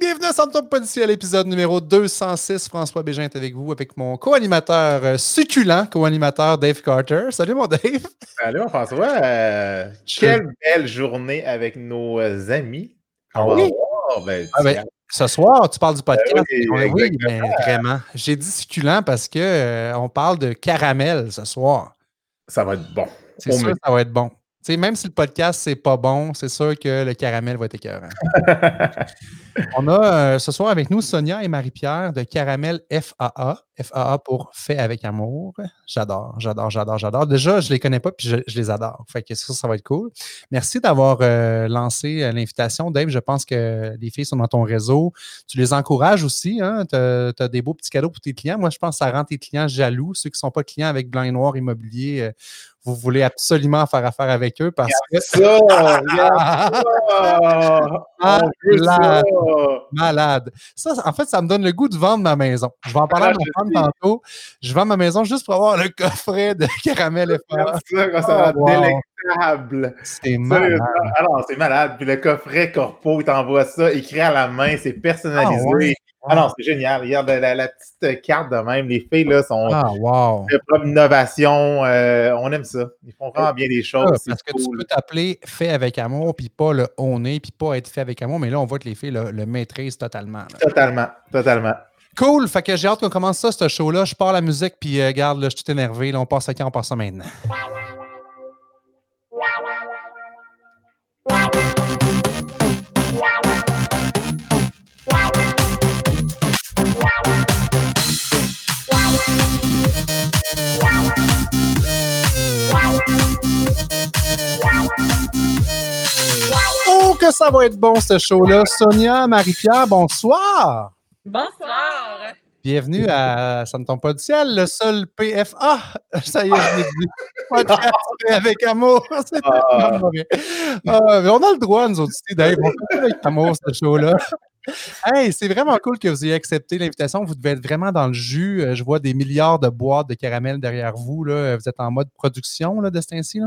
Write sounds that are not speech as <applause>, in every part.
Bienvenue à Santo Policier à l'épisode numéro 206. François Bégin est avec vous, avec mon co-animateur euh, succulent, co-animateur Dave Carter. Salut mon Dave. Salut mon François. Euh, quelle belle journée avec nos euh, amis. Ah oui? ben, Ah ben, ce soir, tu parles du podcast. oui, oui, oui, exactement. mais vraiment. J'ai dit succulent parce que euh, on parle de caramel ce soir. ça va être bon. C'est sûr ça va être bon. Tu sais, même si le podcast, c'est pas bon, c'est sûr que le caramel va être écœurant. <laughs> On a euh, ce soir avec nous Sonia et Marie-Pierre de Caramel FAA. FAA pour Fait avec amour. J'adore, j'adore, j'adore, j'adore. Déjà, je les connais pas puis je, je les adore. Fait que ça, ça va être cool. Merci d'avoir euh, lancé euh, l'invitation. Dave, je pense que les filles sont dans ton réseau. Tu les encourages aussi. Hein? Tu as, des beaux petits cadeaux pour tes clients. Moi, je pense que ça rend tes clients jaloux. Ceux qui ne sont pas clients avec Blanc et Noir Immobilier, euh, vous voulez absolument faire affaire avec eux parce que Ça, <laughs> ça. Ah, là. Malade. Ça, en fait, ça me donne le goût de vendre ma maison. Je vais en parler à Ah, ma je femme tantôt. Je vends ma maison juste pour avoir le coffret de <laughs> caramel. Regarde ça, Ah, wow. délectable. C'est malade. Alors, c'est malade. Puis le coffret corpo, il t'envoie ça, écrit à la main, c'est personnalisé. Ah, ouais. Ah non, c'est génial. Regarde la, la petite carte de même. Les filles, là, sont Ah, wow. de propre innovation. euh, on aime ça. Ils font vraiment bien des Ah, choses. parce que tu peux t'appeler fait avec amour, puis pas le on est, puis pas être fait avec amour. Mais là, on voit que les filles le, le maîtrisent totalement. là. Totalement. Totalement. Cool. Fait que j'ai hâte qu'on commence ça, ce show-là. Je pars la musique, puis euh, regarde, là, je suis tout énervé. Là, on passe à quand? On passe ça maintenant. Oh, que ça va être bon, ce show-là. Sonia, Marie-Pierre, bonsoir. Bonsoir. Bienvenue à Ça ne tombe pas du ciel, le seul PFA. <laughs> Ça y est, je l'ai dit. Podcast fait avec amour. <laughs> C'est Ah. tellement mauvais. Ah, mais on a le droit, nous autres. On fait avec amour, ce show-là. Hey, c'est vraiment cool que vous ayez accepté l'invitation. Vous devez être vraiment dans le jus. Euh, Je vois des milliards de boîtes de caramel derrière vous. Là. Vous êtes en mode production là, de ce temps-ci.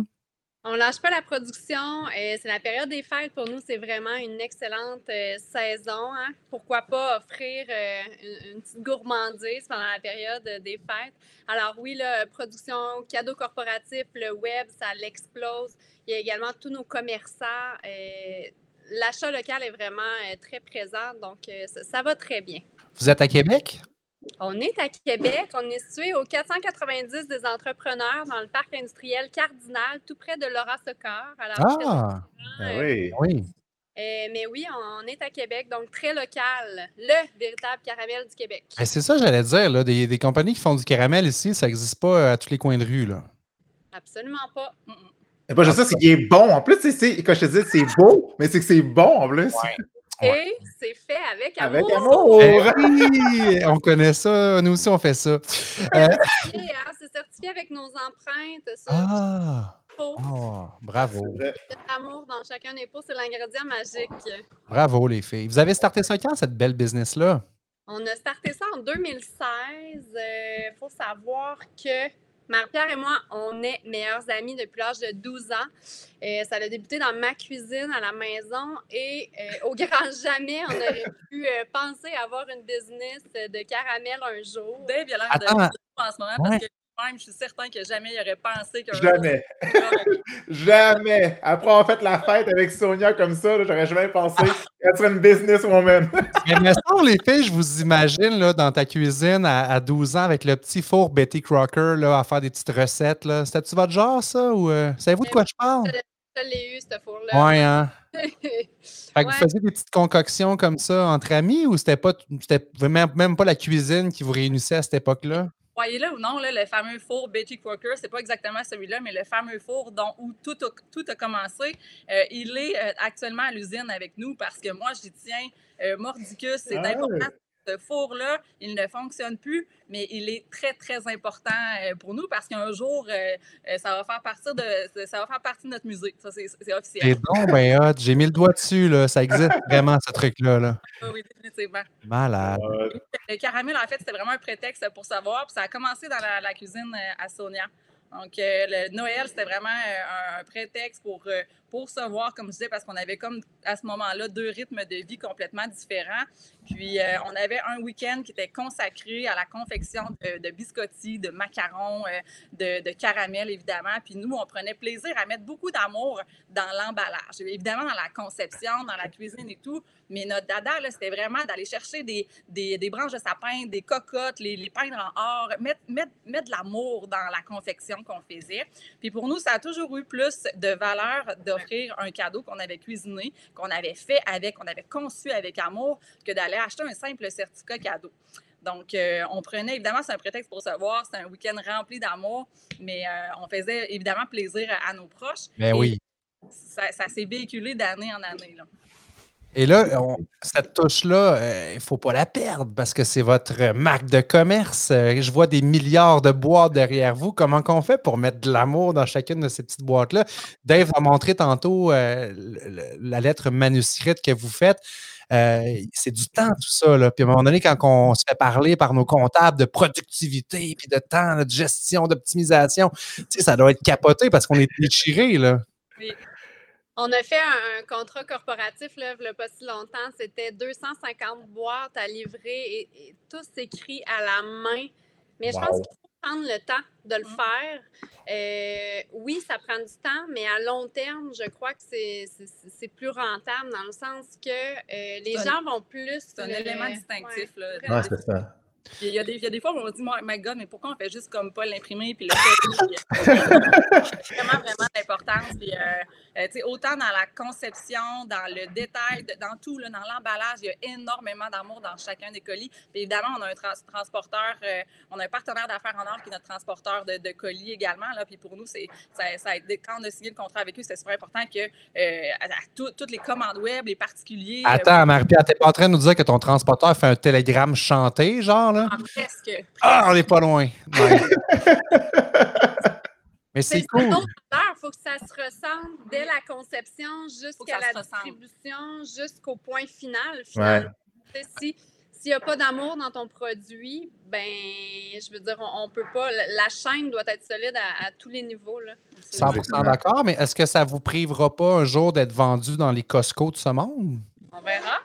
On lâche pas la production. euh, c'est la période des fêtes. Pour nous, c'est vraiment une excellente euh, saison. hein. Pourquoi pas offrir euh, une, petite gourmandise pendant la période euh, des fêtes? Alors oui, la production, cadeaux corporatifs, le web, ça l'explose. Il y a également tous nos commerçants. euh, L'achat local est vraiment euh, très présent, donc euh, ça, ça va très bien. Vous êtes à Québec? On est à Québec. On est situé au 490 des entrepreneurs dans le parc industriel Cardinal, tout près de Laura Socor. Ah, Ben euh, oui. oui. euh, mais oui, on est à Québec, donc très local. Le véritable caramel du Québec. Ben, c'est ça, j'allais dire. Là, des, des compagnies qui font du caramel ici, ça n'existe pas à tous les coins de rue. Là. Absolument pas. Mm, mm. C'est pas juste ça, c'est qu'il est bon. En plus, c'est- c'est, quand je te dis c'est beau, mais c'est que c'est bon en plus. Ouais. Et c'est fait avec amour. Avec amour. Ben oui, on connaît ça. Nous aussi, on fait ça. Euh, Et, hein, c'est certifié avec nos empreintes. Ça, ah, oh, bravo. L'amour dans chacun des pots, c'est l'ingrédient magique. Bravo, les filles. Vous avez starté ça quand, cette belle business-là? On a starté ça en 2016. Il faut savoir que Marie-Pierre et moi, on est meilleurs amis depuis l'âge de 12 ans. Euh, ça a débuté dans ma cuisine à la maison et euh, au grand <laughs> jamais, on aurait pu euh, penser avoir une business de caramel un jour. Dave, il a l'air de en ce moment Ouais. parce que même, je suis certain que jamais il aurait pensé qu'un Jamais. <laughs> Jamais. Après avoir fait la fête avec Sonia comme ça, j'aurais jamais pensé qu'elle serait une businesswoman. <laughs> Mais me semble, les filles, je vous imagine là, dans ta cuisine à, à 12 ans avec le petit four Betty Crocker là, à faire des petites recettes. là. C'était-tu votre genre, ça? Ou euh, savez-vous de quoi je parle? Je l'ai eu, ce four-là. Ouais, hein? <laughs> Fait que Ouais. vous faisiez des petites concoctions comme ça entre amis ou c'était pas c'était même, même pas la cuisine qui vous réunissait à cette époque-là? Voyez-le ou non, là, le fameux four Betty Crocker, c'est pas exactement celui-là, mais le fameux four dont, où tout a, tout a commencé, euh, il est euh, actuellement à l'usine avec nous parce que moi, j'y tiens euh, mordicus. C'est Ah important. Ce four-là, il ne fonctionne plus, mais il est très, très important euh, pour nous parce qu'un jour, euh, euh, ça, va faire partie de, ça va faire partie de notre musée. Ça, c'est officiel. C'est donc ben. J'ai mis le doigt dessus, là. Ça existe <laughs> vraiment, ce truc-là. Là. Oui, définitivement. Malade. Le caramel, en fait, c'était vraiment un prétexte pour savoir. Puis ça a commencé dans la, la cuisine à Sonia. Donc, le Noël, c'était vraiment un, prétexte pour, pour se voir, comme je disais, parce qu'on avait comme à ce moment-là deux rythmes de vie complètement différents. Puis euh, on avait un week-end qui était consacré à la confection de, biscottis, de macarons, euh, de, de, caramel, évidemment. Puis nous, on prenait plaisir à mettre beaucoup d'amour dans l'emballage. Évidemment, dans la conception, dans la cuisine et tout. Mais notre dada, c'était vraiment d'aller chercher des, des, branches de sapin, des cocottes, les, les peindre en or, mettre, mettre, mettre de l'amour dans la confection qu'on faisait. Puis pour nous, ça a toujours eu plus de valeur un cadeau qu'on avait cuisiné, qu'on avait fait avec, qu'on avait conçu avec amour, que d'aller acheter un simple certificat cadeau. Donc, euh, on prenait, évidemment, c'est un prétexte pour se voir, c'est un week-end rempli d'amour, mais euh, on faisait évidemment plaisir à, nos proches. Mais ben oui. Ça, ça s'est véhiculé d'année en année. Là. Et là, cette touche-là, euh, il ne faut pas la perdre parce que c'est votre marque de commerce. Euh, je vois des milliards de boîtes derrière vous. Comment qu'on fait pour mettre de l'amour dans chacune de ces petites boîtes-là? Dave a montré tantôt euh, la lettre manuscrite que vous faites. c'est du temps, tout ça. Là. Puis à un moment donné, quand on se fait parler par nos comptables de productivité, puis de temps, de gestion, d'optimisation, ça doit être capoté parce qu'on est déchiré. Là. Oui. On a fait un, contrat corporatif là, il n'y a pas si longtemps. C'était 250 boîtes à livrer et, tout s'écrit à la main. Mais je pense qu'il faut prendre le temps de le mmh. faire. Euh, oui, ça prend du temps, mais à long terme, je crois que c'est plus rentable dans le sens que euh, les gens vont plus. C'est un élément distinctif. Ouais. Là, c'est ça. Il y, a des, il y, a des, fois où on me dit, my God, mais pourquoi on fait juste comme pas l'imprimer puis le <laughs> C'est vraiment, vraiment l'importance. Euh, euh autant dans la conception, dans le détail, dans tout, là, dans l'emballage, il y a énormément d'amour dans chacun des colis. Puis évidemment, on a un transporteur, euh, on a un partenaire d'affaires en or qui est notre transporteur de, de colis également. Là, puis pour nous, c'est, ça, ça, quand on a signé le contrat avec eux, c'est super important que euh, à, toutes les commandes web, les particuliers. Attends, Marie-Pierre, t'es pas en train de nous dire que ton transporteur fait un télégramme chanté, genre? Là? Ah, presque, Ah, on n'est pas loin. <laughs> Mais c'est cool. Il faut que ça se ressente dès la conception jusqu'à la distribution, jusqu'au point final. final. Si s'il n'y a pas d'amour dans ton produit, ben, je veux dire, on, ne peut pas. La chaîne doit être solide à, tous les niveaux. Là. 100% d'accord, mais est-ce que ça ne vous privera pas un jour d'être vendu dans les Costco de ce monde? On verra.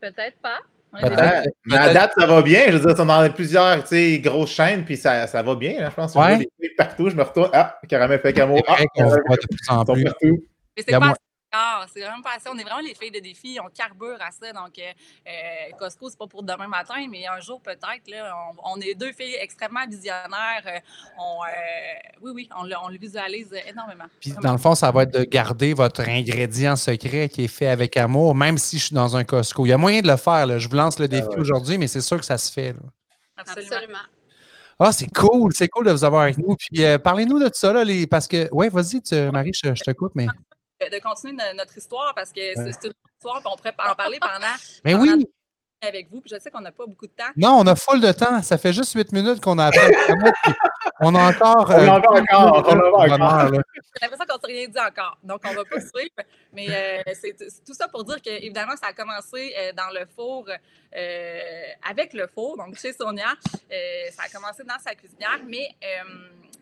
Peut-être pas. Mais à date, ça va bien. Je veux dire, on dans plusieurs grosses chaînes, puis ça, ça va bien. Hein, je pense que ouais. des partout. Je me retourne. Ah, Caramel fait camo. Ah, on voit de plus en plus. Mais c'est pas ah, c'est vraiment pas assez. On est vraiment les filles de défi. On carbure à ça. Donc, euh, euh Costco, c'est pas pour demain matin, mais un jour peut-être. On, on, est deux filles extrêmement visionnaires. Euh, on, euh, oui, oui, on, on, le visualise énormément. Puis, dans le fond, ça va être de garder votre ingrédient secret qui est fait avec amour, même si je suis dans un Costco. Il y a moyen de le faire. Là. Je vous lance le ah défi aujourd'hui, mais c'est sûr que ça se fait. Absolument. Ah, c'est cool, c'est cool de vous avoir avec nous. Puis parlez-nous de ça, là, les... parce que, ouais, vas-y, Marie, je, je, te coupe, mais de continuer notre histoire parce que c'est une histoire, on pourrait en parler pendant. <laughs> Mais oui! Avec vous, puis je sais qu'on n'a pas beaucoup de temps. Non, on a full de temps. Ça fait juste huit minutes qu'on a appris. on a encore. On a encore. On a encore. J'ai l'impression qu'on ne s'est rien dit encore. Donc, on ne va pas suivre. Mais euh, c'est tout ça pour dire que, évidemment, ça a commencé euh, dans le four, euh, avec le four, donc chez Sonia. ça a commencé dans sa cuisinière, mais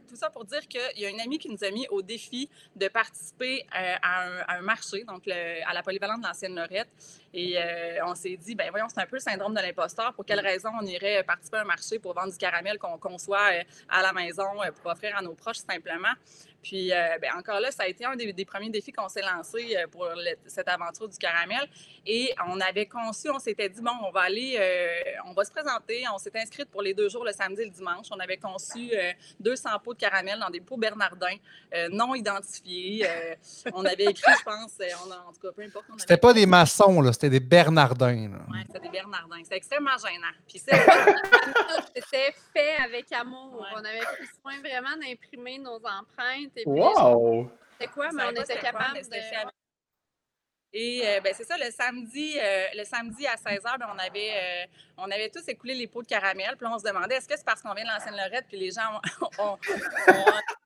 tout ça pour dire qu'il y a une amie qui nous a mis au défi de participer euh, à, un, marché, donc à la polyvalente de l'ancienne Lorette. Et euh, on s'est dit, ben voyons, c'est un peu le syndrome de l'imposteur. Pour quelle raison on irait participer à un marché pour vendre du caramel qu'on conçoit euh, à la maison pour offrir à nos proches simplement? Puis, euh, ben, encore là, ça a été un des, premiers défis qu'on s'est lancé euh, pour cette aventure du caramel. Et on avait conçu, on s'était dit, bon, on va aller, euh, on va se présenter. On s'est inscrite pour les deux jours, le samedi et le dimanche. On avait conçu 200 pots de caramel dans des pots Bernardin non identifiés. on avait écrit, je pense, on en tout cas, peu importe. C'était pas des maçons, là, c'était des Bernardins. Oui, c'était des Bernardins. C'était extrêmement gênant. Puis c'était fait avec amour. On avait pris soin vraiment d'imprimer nos empreintes wow! C'est quoi, mais on était capable de... Et euh, ben, c'est ça, le samedi, euh, le samedi à 16h, ben, on, avait, euh, on avait tous écoulé les pots de caramel. Puis on se demandait est-ce que c'est parce qu'on vient de l'ancienne Lorette puis les gens ont,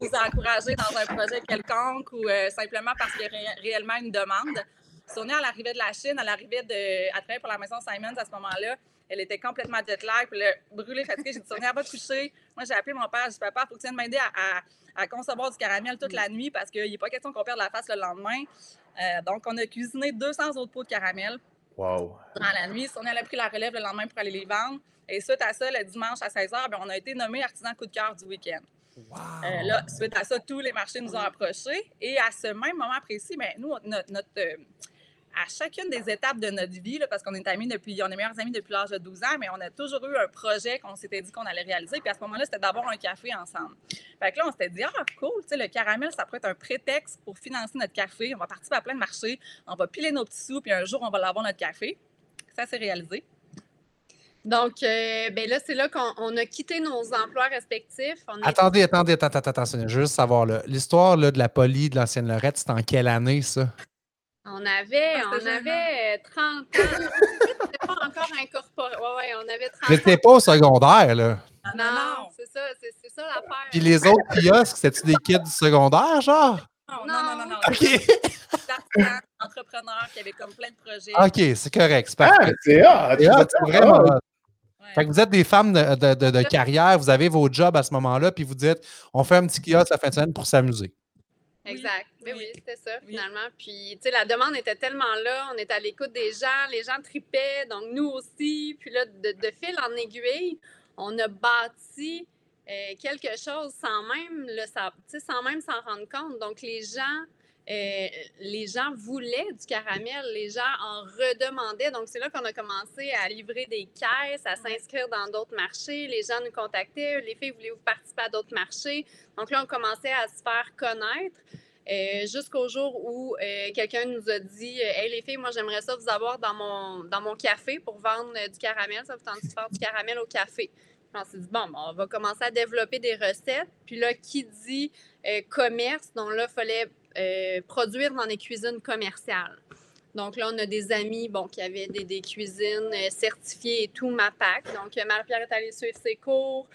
nous encouragés dans un projet quelconque ou simplement parce qu'il y a réellement une demande? Sonia, elle arrivait de la Chine, elle arrivait de, à travailler pour la maison Simons à ce moment-là. Elle était complètement jet lag. Puis là, brûlée, fatiguée, j'ai dit Sonia, va te coucher. Moi, j'ai appelé mon père. J'ai dit Papa, il faut que tu viennes m'aider à, à, concevoir du caramel toute la nuit parce qu'il n'est pas question qu'on perde la face le lendemain. Euh, donc, on a cuisiné 200 autres pots de caramel. Wow. La nuit. Sonia a pris la relève le lendemain pour aller les vendre. Et suite à ça, le dimanche à 16h, ben, on a été nommé artisan coup de cœur du week-end. Wow. Euh, là, suite à ça, tous les marchés nous ont approchés. Et à ce même moment précis, ben, nous, notre, euh, à chacune des étapes de notre vie, parce qu'on est amis depuis, on est meilleurs amis depuis l'âge de 12 ans, mais on a toujours eu un projet qu'on s'était dit qu'on allait réaliser. Puis à ce moment-là, c'était d'avoir un café ensemble. Fait que là, on s'était dit, ah, cool, le caramel, ça pourrait être un prétexte pour financer notre café. On va participer à plein de marchés, on va piler nos petits sous, puis un jour, on va l'avoir notre café. Ça s'est réalisé. Donc, euh, ben là, c'est là qu'on a quitté nos emplois respectifs. Attendez, attendez, attendez, attendez, attendez, je veux juste savoir, l'histoire de la poly de l'ancienne Lorette, c'était en quelle année, ça? On avait, ah, on avait 30 ans. <laughs> C'était pas encore incorporé. Ouais, ouais, on avait 30 ans. J'étais pas au secondaire, là. Non, non, c'est ça, c'est ça l'affaire. Puis les autres kiosques, c'était-tu des kids du secondaire, genre? Non, non, non, non. non. OK. entrepreneurs qui avaient comme plein de projets. OK, c'est correct. C'est parfait. Ah, c'est C'est vraiment. Fait que vous êtes des femmes de, de, de, <laughs> carrière, vous avez vos jobs à ce moment-là, puis vous dites on fait un petit kiosque la fin de semaine pour s'amuser. Exact. Oui, oui, c'était ça, finalement. Puis, tu sais, la demande était tellement là, on était à l'écoute des gens, les gens tripaient, donc nous aussi. Puis là, de, fil en aiguille, on a bâti euh, quelque chose sans même le sans même s'en rendre compte. Donc, les gens euh, les gens voulaient du caramel, les gens en redemandaient. Donc, c'est là qu'on a commencé à livrer des caisses, à s'inscrire dans d'autres marchés. Les gens nous contactaient, les filles voulaient vous participer à d'autres marchés. Donc là, on commençait à se faire connaître. Euh, jusqu'au jour où euh, quelqu'un nous a dit Hey les filles, moi j'aimerais ça vous avoir dans mon, dans mon café pour vendre du caramel. Ça vous tente de faire du caramel au café? on s'est dit Bon, ben, on va commencer à développer des recettes. Puis là, qui dit commerce, donc là, il fallait euh, produire dans des cuisines commerciales. Donc là, on a des amis bon, qui avaient des, cuisines euh, certifiées et tout, MAPAC. Donc, euh, Marie-Pierre est allée suivre ses cours.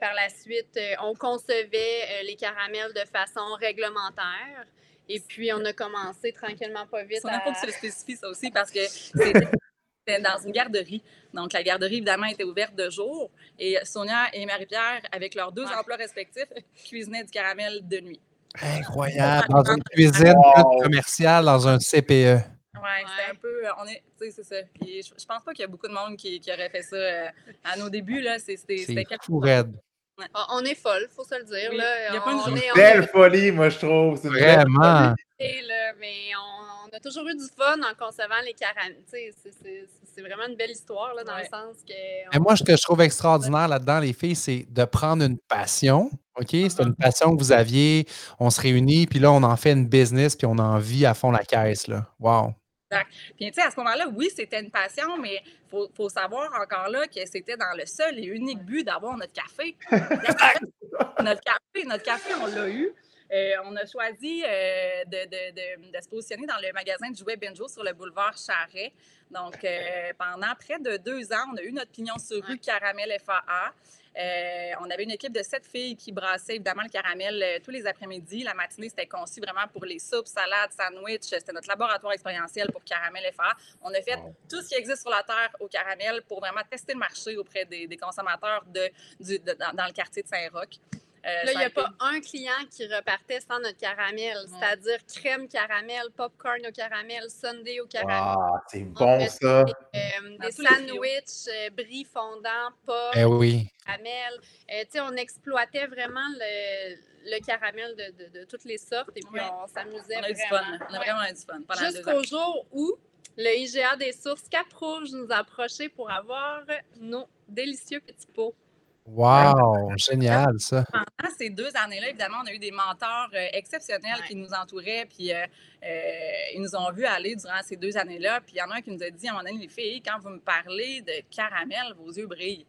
par la suite, on concevait les caramels de façon réglementaire. Et puis, on a commencé tranquillement, pas vite. On n'a pas que se spécifier ça aussi <laughs> parce que c'était dans une garderie. Donc, la garderie, évidemment, était ouverte de jour. Et Sonia et Marie-Pierre, avec leurs deux emplois respectifs, <laughs> cuisinaient du caramel de nuit. Incroyable. Dans une cuisine commerciale, dans un CPE. Oui, c'est un peu. On est, c'est ça. Puis je, je pense pas qu'il y a beaucoup de monde qui, qui aurait fait ça euh, à nos débuts. Là. C'était fou raide. Ah, on est folle, il faut se le dire. Là. Il y a pas une belle folie, moi, je trouve. Vraiment. mais on, a toujours eu du fun en concevant les caramels. C'est vraiment une belle histoire, là, dans le sens que. moi, ce que je trouve extraordinaire là-dedans, les filles, c'est de prendre une passion. OK? C'est uh-huh. une passion que vous aviez. On se réunit, puis là, on en fait une business, puis on en vit à fond la caisse. Là. Wow. Puis, tu sais, à ce moment-là, oui, c'était une passion, mais il faut, savoir encore là que c'était dans le seul et unique but d'avoir notre café. <laughs> notre café, notre café, on l'a eu. Euh, on a choisi euh, de, de, se positionner dans le magasin de jouets Benjo sur le boulevard Charret. Donc, euh, pendant près de deux ans, on a eu notre pignon sur rue Caramel FAA. Euh, on avait une équipe de sept filles qui brassaient évidemment le caramel euh, tous les après-midi. La matinée, c'était conçu vraiment pour les soupes, salades, sandwichs. C'était notre laboratoire expérientiel pour Caramel FA. On a fait tout ce qui existe sur la Terre au caramel pour vraiment tester le marché auprès des, consommateurs de, dans, le quartier de Saint-Roch. Euh, là, il n'y a pas un client qui repartait sans notre caramel, c'est-à-dire crème caramel, popcorn au caramel, sundae au caramel. Ah, c'est bon ça! Des, euh, sandwichs, euh, brie fondant, pop, eh oui. caramel. on exploitait vraiment le, le caramel de, de, toutes les sortes et puis on s'amusait vraiment. Du fun. On a vraiment eu du fun. Jusqu'au jour où le IGA des sources Cap Rouge nous a approchés pour avoir nos délicieux petits pots. Wow, génial ça. Pendant ces deux années-là, évidemment, on a eu des mentors euh, exceptionnels qui nous entouraient, puis euh, euh, ils nous ont vu aller durant ces deux années-là. Puis il y en a un qui nous a dit à un moment donné, les filles, quand vous me parlez de caramel, vos yeux brillent.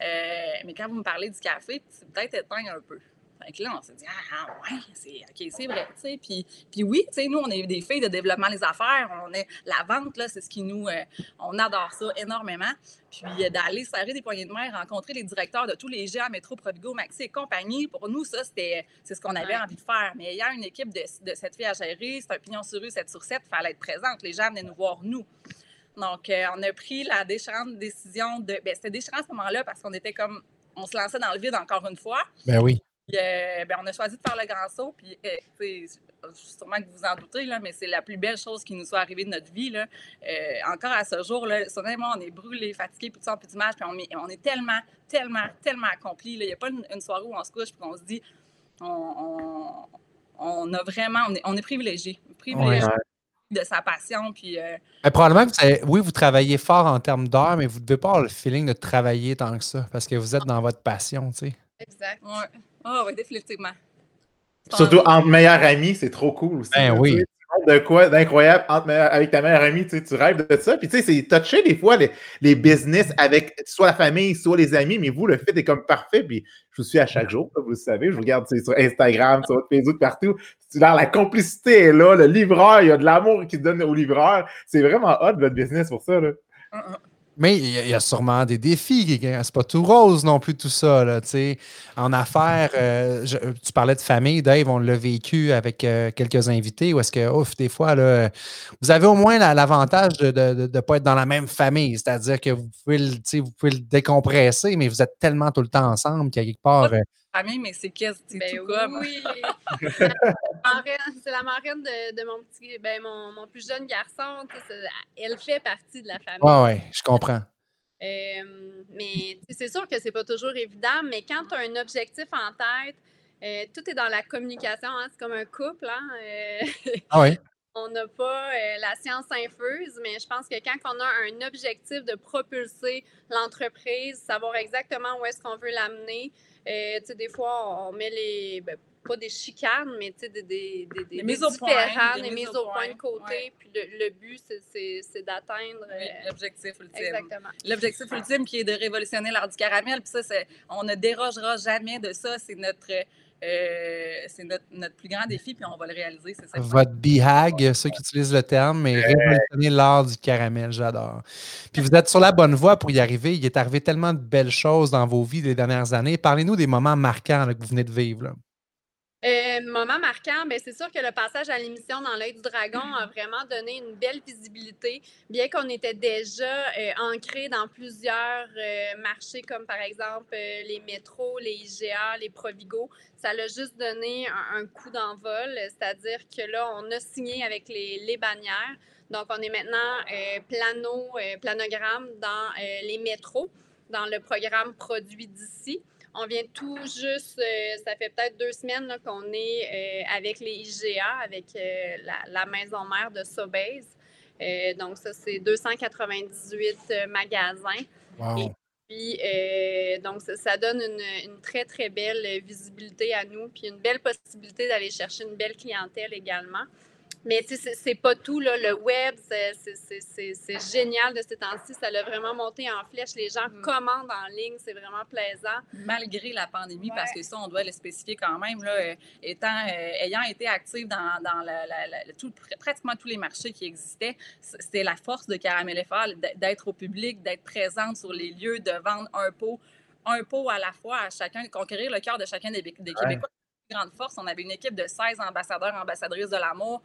mais quand vous me parlez du café, c'est peut-être éteint un peu. Fait que là, on s'est dit, ah, ah ouais, c'est, OK, c'est vrai. Puis, puis oui, nous, on est des filles de développement des affaires. On est, la vente, là, c'est ce qui nous, euh, on adore ça énormément. Puis euh, d'aller serrer des poignées de main, rencontrer les directeurs de tous les géants, Métro, Provigo, Maxi et compagnie, pour nous, ça, c'était, c'est ce qu'on avait envie de faire. Mais il y a une équipe de, de cette fille à gérer, c'est un pignon sur rue, cette sur 7, il fallait être présente. Les gens venaient nous voir, nous. Donc, on a pris la déchirante décision de. Ben, c'était déchirant à ce moment-là parce qu'on était comme. On se lançait dans le vide encore une fois. Ben oui. Ben, on a choisi de faire le grand saut. Puis, sûrement que vous en doutez, là, mais c'est la plus belle chose qui nous soit arrivée de notre vie. Là. Euh, encore à ce jour, là, moi, on est brûlés, fatigués, de sang, plus d'image, puis on, on, est tellement, tellement, tellement accomplis. Il n'y a pas une, soirée où on se couche et qu'on se dit on, on, a vraiment, on est, on est privilégié. privilégié. de sa passion. Puis, euh, probablement que oui, vous travaillez fort en termes d'heures, mais vous ne devez pas avoir le feeling de travailler tant que ça parce que vous êtes dans votre passion. Tu sais. Exact. Oui, oh, ouais, définitivement. Surtout entre meilleurs amis, c'est trop cool aussi. Ben oui. De quoi d'incroyable avec ta meilleure amie, tu, sais, tu rêves de ça. Puis tu sais, c'est touché des fois les, les, business avec soit la famille, soit les amis, mais vous, le fit est comme parfait. Puis je vous suis à chaque jour, vous le savez. Je vous regarde sur Instagram, sur Facebook, partout. la complicité est là, le livreur, il y a de l'amour qui donne au livreur. C'est vraiment hot votre business pour ça. Là. Mais il y, a sûrement des défis. C'est pas tout rose non plus, tout ça. Là, en affaires, euh, tu parlais de famille, Dave, on l'a vécu avec euh, quelques invités. Ou est-ce que, ouf, des fois, là, vous avez au moins l'avantage de ne pas être dans la même famille. C'est-à-dire que vous pouvez, le, vous pouvez le décompresser, mais vous êtes tellement tout le temps ensemble qu'il y a quelque part. Euh, famille, mais c'est qu'est-ce ben tout comme. Oui, <laughs> c'est la marraine de, mon petit, ben mon, mon, plus jeune garçon. Elle fait partie de la famille. Oui, oui, je comprends. Euh, mais c'est sûr que c'est pas toujours évident, mais quand tu as un objectif en tête, euh, tout est dans la communication, hein, c'est comme un couple. Hein, euh, ah oui. <laughs> on n'a pas la science infuse, mais je pense que quand on a un objectif de propulser l'entreprise, savoir exactement où est-ce qu'on veut l'amener, euh, des fois, on met les. Ben, pas des chicanes, mais des, des, des, des, mises au point, des mises au point de côté. Puis le, but, c'est d'atteindre. Euh, l'objectif ultime. Exactement. L'objectif ultime qui est de révolutionner l'art du caramel. Puis ça, on ne dérogera jamais de ça. C'est notre euh, c'est notre, notre, plus grand défi, puis on va le réaliser. C'est ça. Votre BHAG, ceux qui utilisent le terme, mais révolutionner l'art du caramel, j'adore. Puis vous êtes sur la bonne voie pour y arriver. Il est arrivé tellement de belles choses dans vos vies les dernières années. Parlez-nous des moments marquants que vous venez de vivre. Là. Euh, moment marquant, ben c'est sûr que le passage à l'émission dans l'œil du dragon a vraiment donné une belle visibilité, bien qu'on était déjà euh, ancré dans plusieurs euh, marchés comme par exemple euh, les métros, les IGA, les Provigo. Ça l'a juste donné un, coup d'envol, c'est-à-dire que là, on a signé avec les, bannières. Donc, on est maintenant plano, planogramme dans les métros, dans le programme Produit d'ici. On vient tout juste, euh, ça fait peut-être deux semaines qu'on est euh, avec les IGA, avec euh, la, maison mère de Sobeys. donc, ça, c'est 298 magasins. Et puis, donc, ça, donne une, une, très, très belle visibilité à nous, puis une belle possibilité d'aller chercher une belle clientèle également. Mais c'est pas tout. Là. Le web, c'est génial de ces temps-ci. Ça l'a vraiment monté en flèche. Les gens mm. commandent en ligne. C'est vraiment plaisant. Malgré la pandémie, parce que ça, on doit le spécifier quand même. Là, euh, étant, euh, ayant été active dans, dans tout, pratiquement tous les marchés qui existaient, c'était la force de Caramel FR d'être au public, d'être présente sur les lieux, de vendre un pot un pot à la fois à chacun, conquérir le cœur de chacun des, des Québécois grande force. On avait une équipe de 16 ambassadeurs, ambassadrices de l'amour.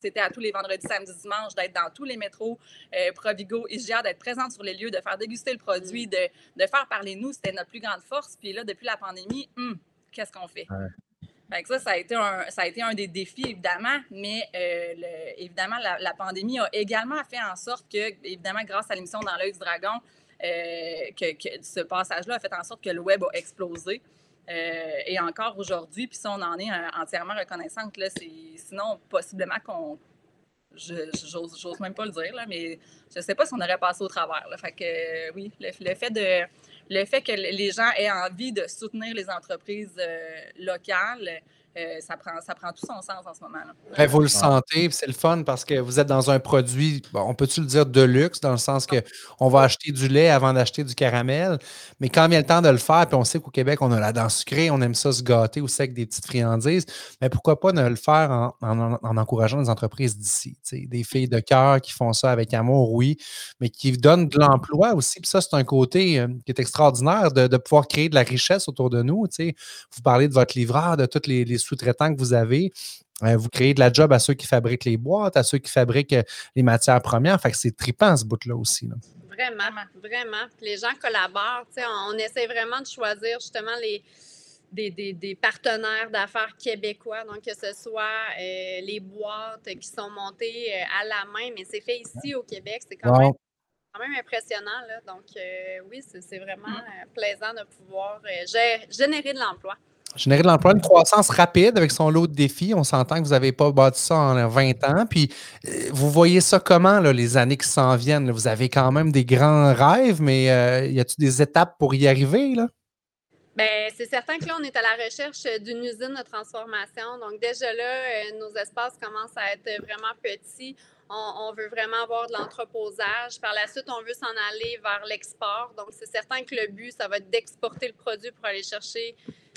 C'était à tous les vendredis, samedis, dimanches, d'être dans tous les métros, euh, Provigo, IGA, d'être présente sur les lieux, de faire déguster le produit, de, de faire parler nous. C'était notre plus grande force. Puis là, depuis la pandémie, hum, qu'est-ce qu'on fait? ça, ça a, été un, ça a été un des défis, évidemment, mais euh, évidemment, la, pandémie a également fait en sorte que, évidemment, grâce à l'émission Dans l'œil du dragon, euh, que, ce passage-là a fait en sorte que le web a explosé. Euh, et encore aujourd'hui, puis ça, on en est euh, entièrement reconnaissante. Là, sinon, possiblement qu'on. J'ose même pas le dire, là, mais je sais pas si on aurait passé au travers. Fait que oui, le, fait de le fait que les gens aient envie de soutenir les entreprises euh, locales, euh, ça, prend, ça prend tout son sens en ce moment. Ben, vous le sentez, c'est le fun parce que vous êtes dans un produit, on peut-tu le dire, de luxe, dans le sens qu'on va acheter du lait avant d'acheter du caramel, mais quand vient le temps de le faire, puis on sait qu'au Québec, on a la dent sucrée, on aime ça se gâter aussi avec des petites friandises, mais pourquoi pas ne le faire en, encourageant les entreprises d'ici, des filles de cœur qui font ça avec amour, oui, mais qui donnent de l'emploi aussi, puis ça, c'est un côté euh, qui est extraordinaire de, pouvoir créer de la richesse autour de nous. Vous parlez de votre livreur, de toutes les sous-traitants que vous avez. Euh, vous créez de la job à ceux qui fabriquent les boîtes, à ceux qui fabriquent les matières premières. Fait que c'est trippant ce bout-là aussi. Vraiment, vraiment. les gens collaborent. On, on essaie vraiment de choisir justement les, des, partenaires d'affaires québécois, donc que ce soit euh, les boîtes qui sont montées euh, à la main, mais c'est fait ici au Québec. C'est quand, même, impressionnant. Donc, euh, oui, c'est vraiment plaisant de pouvoir générer de l'emploi. Générer de l'emploi, une croissance rapide avec son lot de défis. On s'entend que vous n'avez pas bâti ça en 20 ans. Puis, vous voyez ça comment, les années qui s'en viennent? Vous avez quand même des grands rêves, mais y a-t-il des étapes pour y arriver? Là? Bien, c'est certain que là, on est à la recherche d'une usine de transformation. Donc, déjà là, euh, nos espaces commencent à être vraiment petits. On, veut vraiment avoir de l'entreposage. Par la suite, on veut s'en aller vers l'export. Donc, c'est certain que le but, ça va être d'exporter le produit pour aller chercher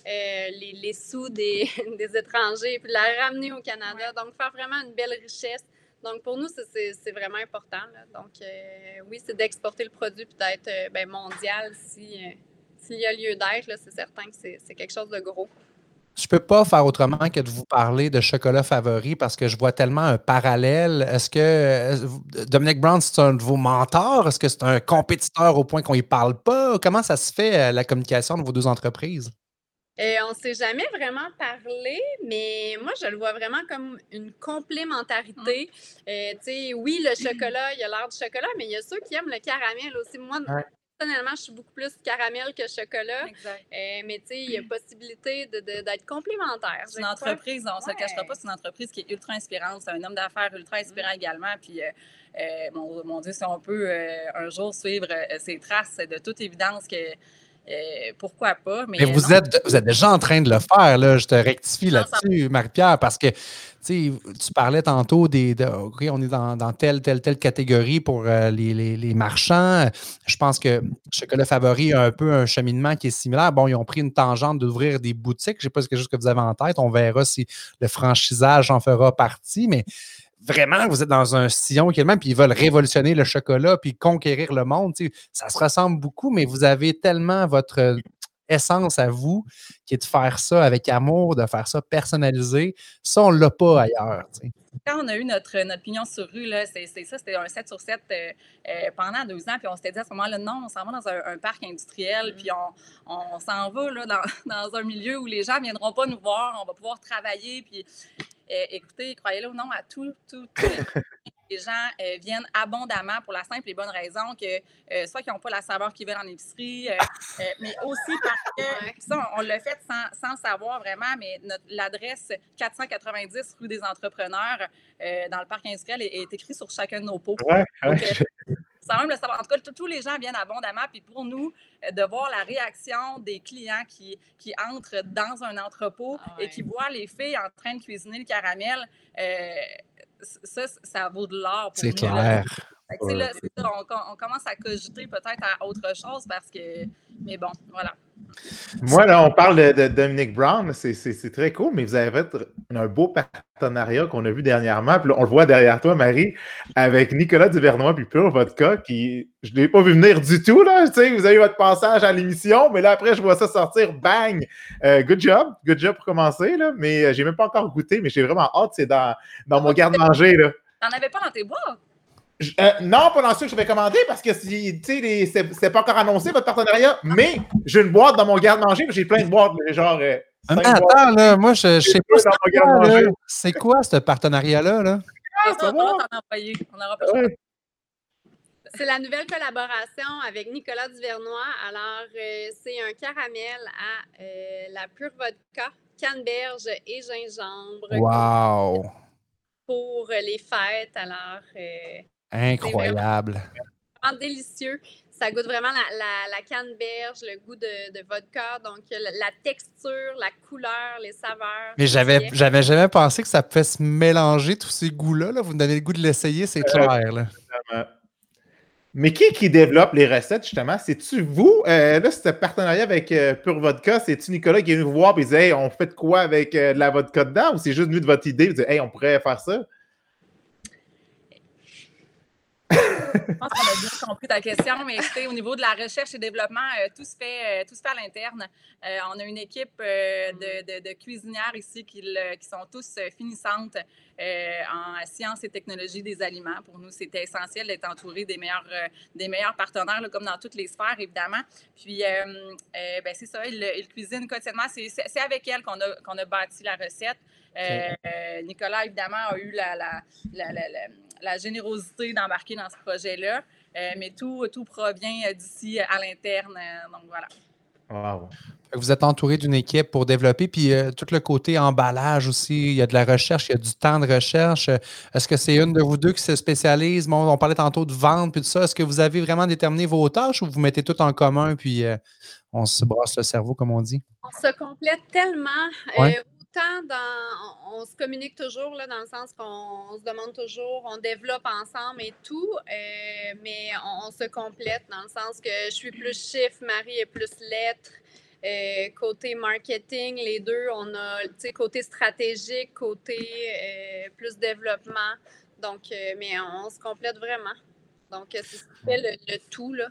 euh, les, sous des, <laughs> étrangers puis la ramener au Canada. Donc, faire vraiment une belle richesse. Donc, pour nous, c'est vraiment important. Donc, euh, oui, c'est d'exporter le produit peut-être ben, mondial si s'il y a lieu d'être, c'est certain que c'est quelque chose de gros. Je ne peux pas faire autrement que de vous parler de chocolat favori parce que je vois tellement un parallèle. Est-ce que Dominic Brown, c'est un de vos mentors? Est-ce que c'est un compétiteur au point qu'on ne parle pas? Comment ça se fait, euh, la communication de vos deux entreprises? Et euh, on ne s'est jamais vraiment parlé, mais moi, je le vois vraiment comme une complémentarité. Euh, oui, le <clears throat> chocolat, il y a l'air du chocolat, mais il y a ceux qui aiment le caramel aussi. Moi, personnellement, je suis beaucoup plus caramel que chocolat. Euh, mais tu sais, il y a <clears throat> possibilité d'être complémentaire. C'est une entreprise, on ne se cachera pas, c'est une entreprise qui est ultra inspirante. C'est un homme d'affaires ultra inspirant mm. également. Puis, euh, euh, mon, Dieu, si on peut un jour suivre ses traces, de toute évidence que euh, pourquoi pas? Mais, vous, êtes, vous êtes déjà en train de le faire, là. Je te rectifie là-dessus, Marie-Pierre, parce que tu parlais tantôt des. OK, on est dans, telle, telle, telle catégorie pour euh, les, marchands. Je pense que Chocolat Favori a un peu un cheminement qui est similaire. Bon, ils ont pris une tangente d'ouvrir des boutiques. Je ne sais pas si c'est quelque chose que vous avez en tête. On verra si le franchisage en fera partie, mais vraiment, vous êtes dans un sillon qui puis ils veulent révolutionner le chocolat, puis conquérir le monde. Ça se ressemble beaucoup, mais vous avez tellement votre essence à vous qui est de faire ça avec amour, de faire ça personnalisé. Ça, on ne l'a pas ailleurs. Quand on a eu notre, notre pignon sur rue, c'est ça, c'était un 7 sur 7 euh, euh, pendant deux ans. Puis on s'était dit à ce moment-là, non, on s'en va dans un, parc industriel, puis on, s'en va là, dans, <laughs> dans, un milieu où les gens ne viendront pas nous voir, on va pouvoir travailler. Puis écoutez, croyez-le ou non, à tout, tout, <laughs> les gens euh, viennent abondamment pour la simple et bonne raison que euh, soit qu'ils n'ont pas la saveur qu'ils veulent en épicerie, mais aussi parce que, <laughs> ça, on, l'a fait sans, savoir vraiment, mais l'adresse 490 rue des Entrepreneurs dans le parc industriel est, est écrite sur chacun de nos pots. Ouais, même le savoir. En tout cas, tous les gens viennent abondamment. Puis pour nous, euh, de voir la réaction des clients qui, qui entrent dans un entrepôt ah et qui voient les filles en train de cuisiner le caramel, euh, ça, ça vaut de l'or pour nous. C'est clair. on, commence à cogiter peut-être à autre chose parce que. Mais bon, voilà. Moi, là, on parle de, Dominic Brown, c'est très cool, mais vous avez un beau partenariat qu'on a vu dernièrement. Puis on le voit derrière toi, Marie, avec Nicolas Duvernois puis Pure Vodka, qui je ne l'ai pas vu venir du tout. Là, vous avez eu votre passage à l'émission, mais là, après, je vois ça sortir, bang! Euh, good job, good job pour commencer, là, mais euh, j'ai même pas encore goûté, mais j'ai vraiment hâte, c'est dans, dans mon garde-manger. T'en avais pas dans tes bois? Euh, non, pas dans ceux que je vais commander parce que si, c'est pas encore annoncé votre partenariat, mais j'ai une boîte dans mon garde-manger, j'ai plein de boîtes, genre. Euh, attends, là, moi, je, je sais pas c'est quoi, ce partenariat-là. Là? Ah, c'est la nouvelle collaboration avec Nicolas Duvernois. Alors, euh, c'est un caramel à la pure vodka, canneberge et gingembre. Wow! Pour les fêtes. Alors, Incroyable. Vraiment délicieux. Ça goûte vraiment la, la, canneberge, le goût de, vodka, donc la, texture, la couleur, les saveurs. Mais j'avais, j'avais jamais pensé que ça pouvait se mélanger tous ces goûts-là. Là. Vous me donnez le goût de l'essayer, c'est clair. Là. Mais qui qui développe les recettes, justement? C'est-tu vous? Euh, là, ce partenariat avec euh, Pure Vodka, c'est-tu Nicolas qui est venu vous voir et dit Hey, on fait quoi avec euh, de la vodka dedans? Ou c'est juste venu de votre idée? Vous dites Hey, on pourrait faire ça? Je pense qu'on a bien compris ta question, mais écoutez, au niveau de la recherche et développement, euh, tout, se fait, euh, tout se fait à l'interne. Euh, on a une équipe de, de, de, cuisinières ici qui, qui sont tous finissantes en sciences et technologies des aliments. Pour nous, c'était essentiel d'être entouré des meilleurs, des meilleurs partenaires, comme dans toutes les sphères, évidemment. Puis, ben, c'est ça, ils, cuisinent quotidiennement. C'est avec elle qu'on a, qu'on a bâti la recette. Nicolas, évidemment, a eu la, la, la, la générosité d'embarquer dans ce projet-là. Euh, mais tout, tout provient euh, d'ici euh, à l'interne. donc voilà. Wow. Vous êtes entouré d'une équipe pour développer, puis tout le côté emballage aussi, il y a de la recherche, il y a du temps de recherche. Est-ce que c'est une de vous deux qui se spécialise? on parlait tantôt de vente, puis tout ça. Est-ce que vous avez vraiment déterminé vos tâches ou vous mettez tout en commun, puis on se brasse le cerveau, comme on dit? On se complète tellement on, se communique toujours là, dans le sens qu'on se demande toujours, on développe ensemble et tout, euh, mais on, se complète dans le sens que je suis plus chiffre, Marie est plus lettres. Euh, côté marketing, les deux, on a côté stratégique, côté euh, plus développement. Donc, mais on, se complète vraiment. Donc, c'est ce qui fait le, le tout. Là.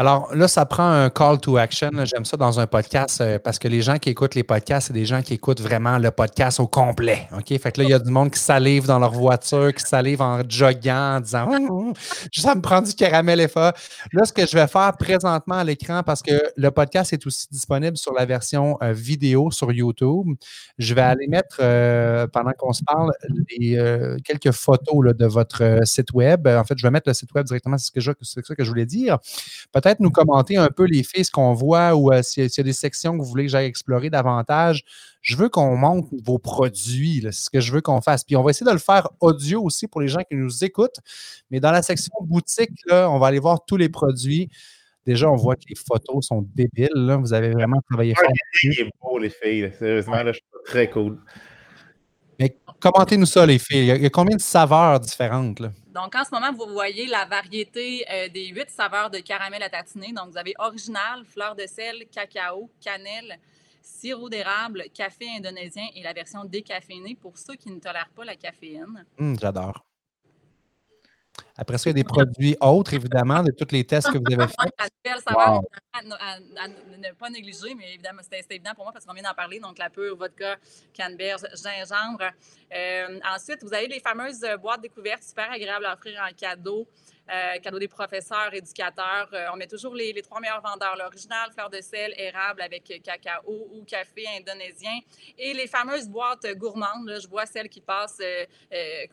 Alors là, ça prend un call to action. J'aime ça dans un podcast euh, parce que les gens qui écoutent les podcasts, c'est des gens qui écoutent vraiment le podcast au complet. OK? Fait que là, il y a du monde qui salive dans leur voiture, qui salive en joguant, en disant hum, ça me prend du caramel FA. Là, ce que je vais faire présentement à l'écran, parce que le podcast est aussi disponible sur la version euh, vidéo sur YouTube, je vais aller mettre, euh, pendant qu'on se parle, quelques photos de votre site web. En fait, je vais mettre le site web directement, c'est ce que ça que je voulais dire. Peut-être nous commenter un peu les faits, ce qu'on voit ou euh, s'il y, a des sections que vous voulez que j'aille explorer davantage. Je veux qu'on montre vos produits, c'est ce que je veux qu'on fasse. Puis on va essayer de le faire audio aussi pour les gens qui nous écoutent. Mais dans la section boutique, là, on va aller voir tous les produits. Déjà, on voit que les photos sont débiles. Là. Vous avez vraiment travaillé fort. C'est beau, les filles. Sérieusement, là, je trouve très cool. Mais commentez-nous ça, les filles. Il y a combien de saveurs différentes? Là? Donc, en ce moment, vous voyez la variété euh, des huit saveurs de caramel à tatiner. Donc, vous avez original, fleur de sel, cacao, cannelle, sirop d'érable, café indonésien et la version décaféinée pour ceux qui ne tolèrent pas la caféine. Hum, j'adore. Après ça, il y a des produits autres, évidemment, de tous les tests que vous avez <laughs> faits. La à, ne pas négliger, mais évidemment, c'était évident pour moi parce qu'on vient d'en parler. Donc, la pure, vodka, canneberge, gingembre. Euh, ensuite, vous avez les fameuses boîtes découvertes super agréables à offrir en cadeau. Euh, cadeau des professeurs, éducateurs. Euh, on met toujours les, trois meilleurs vendeurs, l'original, fleur de sel, érable avec cacao ou café indonésien. Et les fameuses boîtes gourmandes, je vois celles qui passent, euh,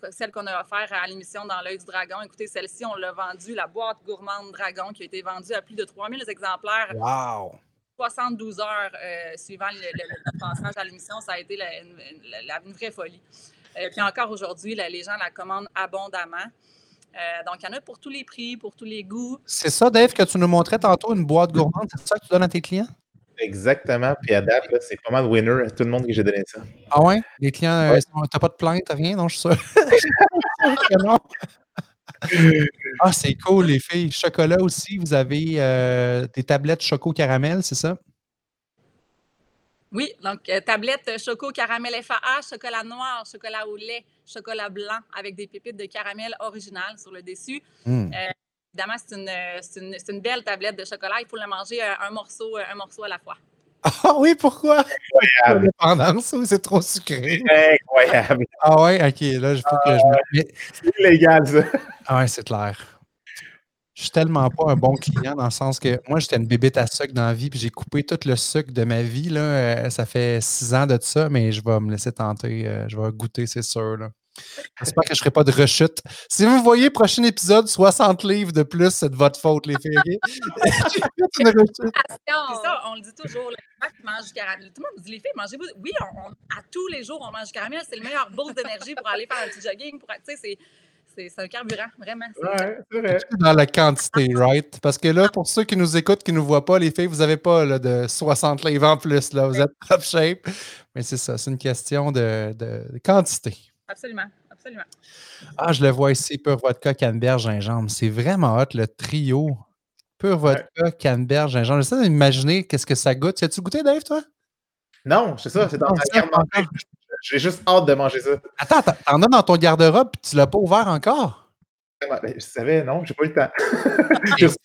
celles qu'on a offert à l'émission dans l'œil du dragon. Écoutez, celle-ci, on l'a vendue, la boîte gourmande dragon, qui a été vendue à plus de 3000 exemplaires. Wow! 72 heures suivant le, passage à l'émission, ça a été la, une, vraie folie. puis encore aujourd'hui, les gens la commandent abondamment. Euh, donc, il y en a pour tous les prix, pour tous les goûts. C'est ça, Dave, que tu nous montrais tantôt, une boîte gourmande. C'est ça que tu donnes à tes clients? Exactement. Puis à date, c'est pas mal winner à tout le monde que j'ai donné ça. Ah ouais? Les clients, euh, t'as pas de plainte, rien? Non, je suis sûr? <laughs> ah, c'est cool, les filles. Chocolat aussi, vous avez euh, des tablettes choco caramel, c'est ça? Oui, donc euh, tablette choco caramel FAA, chocolat noir, chocolat au lait, chocolat blanc avec des pépites de caramel original sur le dessus. Mmh. Euh, évidemment, c'est une, une, une, belle tablette de chocolat. Il faut la manger euh, un morceau, un morceau à la fois. Ah <laughs> oui, pourquoi? Incroyable. <laughs> c'est trop sucré? Incroyable. Ah ouais, ok, là, il faut que je me. C'est illégal, ça. Ah ouais, c'est clair je suis tellement pas un bon client dans le sens que moi, j'étais une bébête à sucre dans la vie, puis j'ai coupé tout le sucre de ma vie. Là. Euh, ça fait six ans de ça, mais je vais me laisser tenter. Euh, je vais goûter, c'est sûr. J'espère que je ne ferai pas de rechute. Si vous voyez prochain épisode, 60 livres de plus, c'est de votre faute, les filles. <laughs> c'est ça, on le dit toujours. Les mange du caramel. Tout le monde dit les filles, mangez-vous. Oui, à tous les jours, on mange du caramel. C'est le meilleur boost d'énergie pour aller faire un petit jogging. Pour, c'est c'est un carburant, vraiment. Ouais, vrai. Dans la quantité, right? Parce que là, pour ceux qui nous écoutent, qui ne nous voient pas, les filles, vous n'avez pas là, de 60 livres en plus. Là. Vous êtes <laughs> top shape. Mais c'est ça, c'est une question de, de, quantité. Absolument, absolument. Ah, je le vois ici, Pure Vodka, Canneberge, Gingembre. C'est vraiment hot, le trio. Pure Vodka, Canneberge, Gingembre. J'essaie d'imaginer qu'est-ce que ça goûte. As-tu goûté, Dave, toi? Non, c'est ça, c'est dans ma j'ai juste hâte de manger ça. Attends, t'en as dans ton garde-robe et tu l'as pas ouvert encore? Ben, je savais, non, j'ai pas eu le temps. <laughs>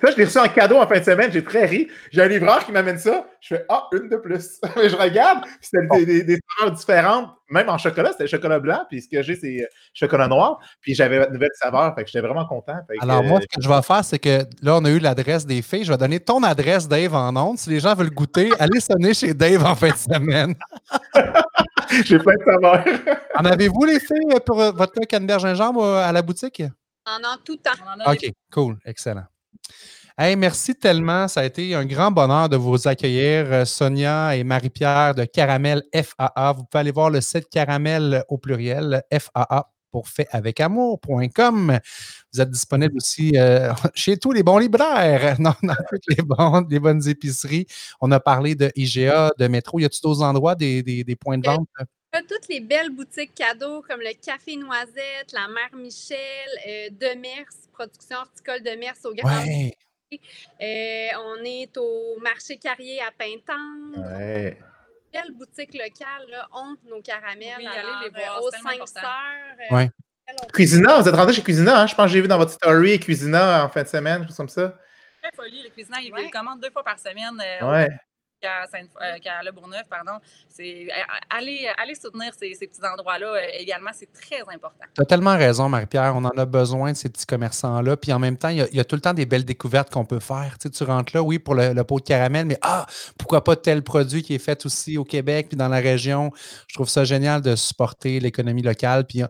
Ça, je l'ai reçu en cadeau en fin de semaine, j'ai très ri. J'ai un livreur qui m'amène ça. Je fais Ah, une de plus. <laughs> je regarde, puis c'était des, des, des saveurs différentes, même en chocolat, c'était chocolat blanc, puis ce que j'ai, c'est euh, chocolat noir. Puis j'avais une nouvelle saveur, fait que j'étais vraiment content. Que, Alors, moi, euh, ce que je vais faire, c'est que là, on a eu l'adresse des filles. Je vais donner ton adresse, Dave, en ondes. Si les gens veulent goûter, allez sonner chez Dave en fin de semaine. <laughs> <laughs> j'ai plein de saveurs. <laughs> En avez-vous, filles, pour euh, votre canneberge gingembre euh, à la boutique? En en tout temps. On en OK, cool, excellent. Hey, merci tellement. Ça a été un grand bonheur de vous accueillir, euh, Sonia et Marie-Pierre de Caramel FAA. Vous pouvez aller voir le site Caramel au pluriel, FAA pour fait avec amour.com. Vous êtes disponible aussi euh, <laughs> chez tous les bons libraires, <laughs> non, dans toutes les, bons- les bonnes épiceries. On a parlé de IGA, de métro. Y a-t-il d'autres endroits, des, des- des points de vente? Pas toutes les belles boutiques cadeaux comme le Café Noisette, la Mère Michel, euh, Demers, production horticole Demers au Grand. Ouais. Euh, on est au marché Carrier à Pintendre. Ouais. Belles boutiques locales là, ont nos caramels. Oui, allez alors, les voir, euh, aux cinq important. sœurs. euh, Ouais. Cuisina, vous êtes rentré chez Cuisina, hein? Je pense que j'ai vu dans votre story Cuisina en fin de semaine, quelque chose comme ça. Très folie, le cuisinant, il, Ouais. commande deux fois par semaine. euh, Ouais. Qu'à, euh, qu'à Le Bourgneuf, pardon. C'est, euh, allez, allez soutenir ces, ces petits endroits-là euh, également, c'est très important. Tu as tellement raison, Marie-Pierre. On en a besoin de ces petits commerçants-là. Puis en même temps, il y, a, il y a tout le temps des belles découvertes qu'on peut faire. Tu, sais, tu rentres là, oui, pour le, le pot de caramel, mais ah, pourquoi pas tel produit qui est fait aussi au Québec puis dans la région? Je trouve ça génial de supporter l'économie locale. Puis,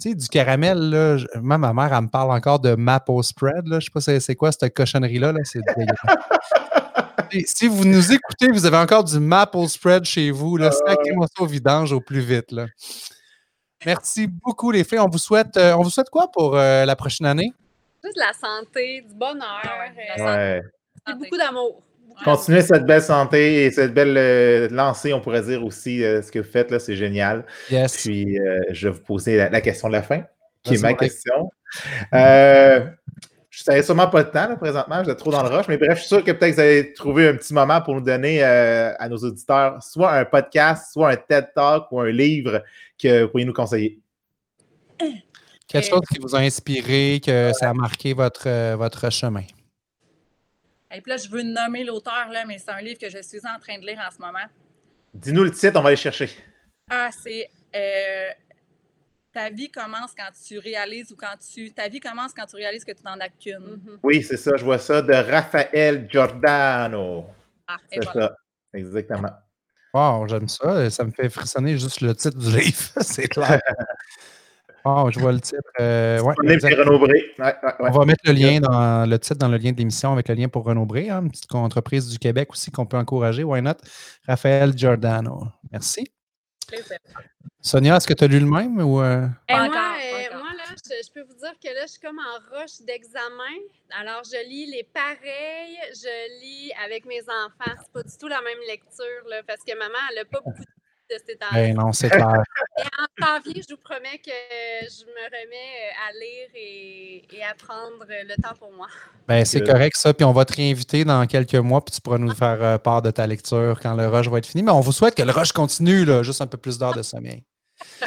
tu sais, du caramel, là, je- moi, ma mère, elle me parle encore de maple spread. Là. Je sais pas c'est, c'est quoi cette cochonnerie-là. Là. C'est <laughs> si vous nous écoutez, vous avez encore du maple spread chez vous, là, sacrez-moi ça au vidange au plus vite. Là. Merci beaucoup, les filles. On vous souhaite, euh, on vous souhaite quoi pour euh, la prochaine année? Juste de la santé, du bonheur, Ah euh, Ouais. beaucoup d'amour. Continuez cette belle santé et cette belle euh, lancée, on pourrait dire aussi, euh, ce que vous faites là, c'est génial. Yes. Puis, euh, je vais vous poser la, la question de la fin, qui est ma question. Euh, je savais sûrement pas le temps, là, présentement, êtes trop dans le rush, mais bref, je suis sûr que peut-être que vous allez trouver un petit moment pour nous donner euh, à nos auditeurs soit un podcast, soit un TED Talk ou un livre que vous pourriez nous conseiller. Quelque chose qui vous a inspiré, que ça a marqué votre, euh, votre chemin. Et puis là, je veux nommer l'auteur, là, mais c'est un livre que je suis en train de lire en ce moment. Dis-nous le titre, on va aller chercher. Ah, c'est euh, Ta vie commence quand tu réalises ou quand tu. Ta vie commence quand tu réalises que tu n'en as qu'une. Oui, c'est ça, je vois ça, de Raphaël Giordano. Ah, C'est voilà. ça, exactement. Wow, j'aime ça. Ça me fait frissonner juste le titre du <laughs> livre. c'est clair. Wow, je vois le titre. Euh. Ouais, ouais, ouais. On va mettre le lien dans le titre dans le lien de l'émission avec le lien pour Renaud Bré, hein, une petite entreprise du Québec aussi qu'on peut encourager. Why not? Raphaël Giordano. Merci. Sonia, est-ce que tu as lu le même ou euh, Et Pas moi, encore, euh, encore. moi, là, je, je peux vous dire que là, je suis comme en rush d'examen. Alors, je lis les pareils, je lis avec mes enfants. C'est pas du tout la même lecture, là, parce que maman, elle n'a pas beaucoup de de ces temps Ben non, c'est clair. <laughs> Et en janvier, je vous promets que je me remets à lire et, et à prendre le temps pour moi. Ben, c'est Euh, correct ça, puis on va te réinviter dans quelques mois, puis tu pourras nous faire euh, part de ta lecture quand le rush va être fini. Mais on vous souhaite que le rush continue, là, juste un peu plus d'heures de sommeil. <laughs>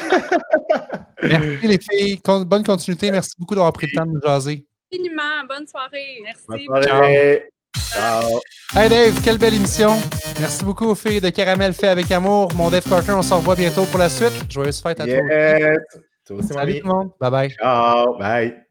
Merci les filles. Con- bonne continuité. Merci beaucoup d'avoir pris le temps de nous jaser. Infiniment, bonne soirée. Merci. Bonne soirée. Ciao. Hey Dave, quelle belle émission. Merci beaucoup aux filles de Caramel fait avec amour. Mon Dave Parker, on se revoit bientôt pour la suite. Joyeuse fête à toi. Yes. Mon Salut tout le monde. Bye bye. Ciao. Bye.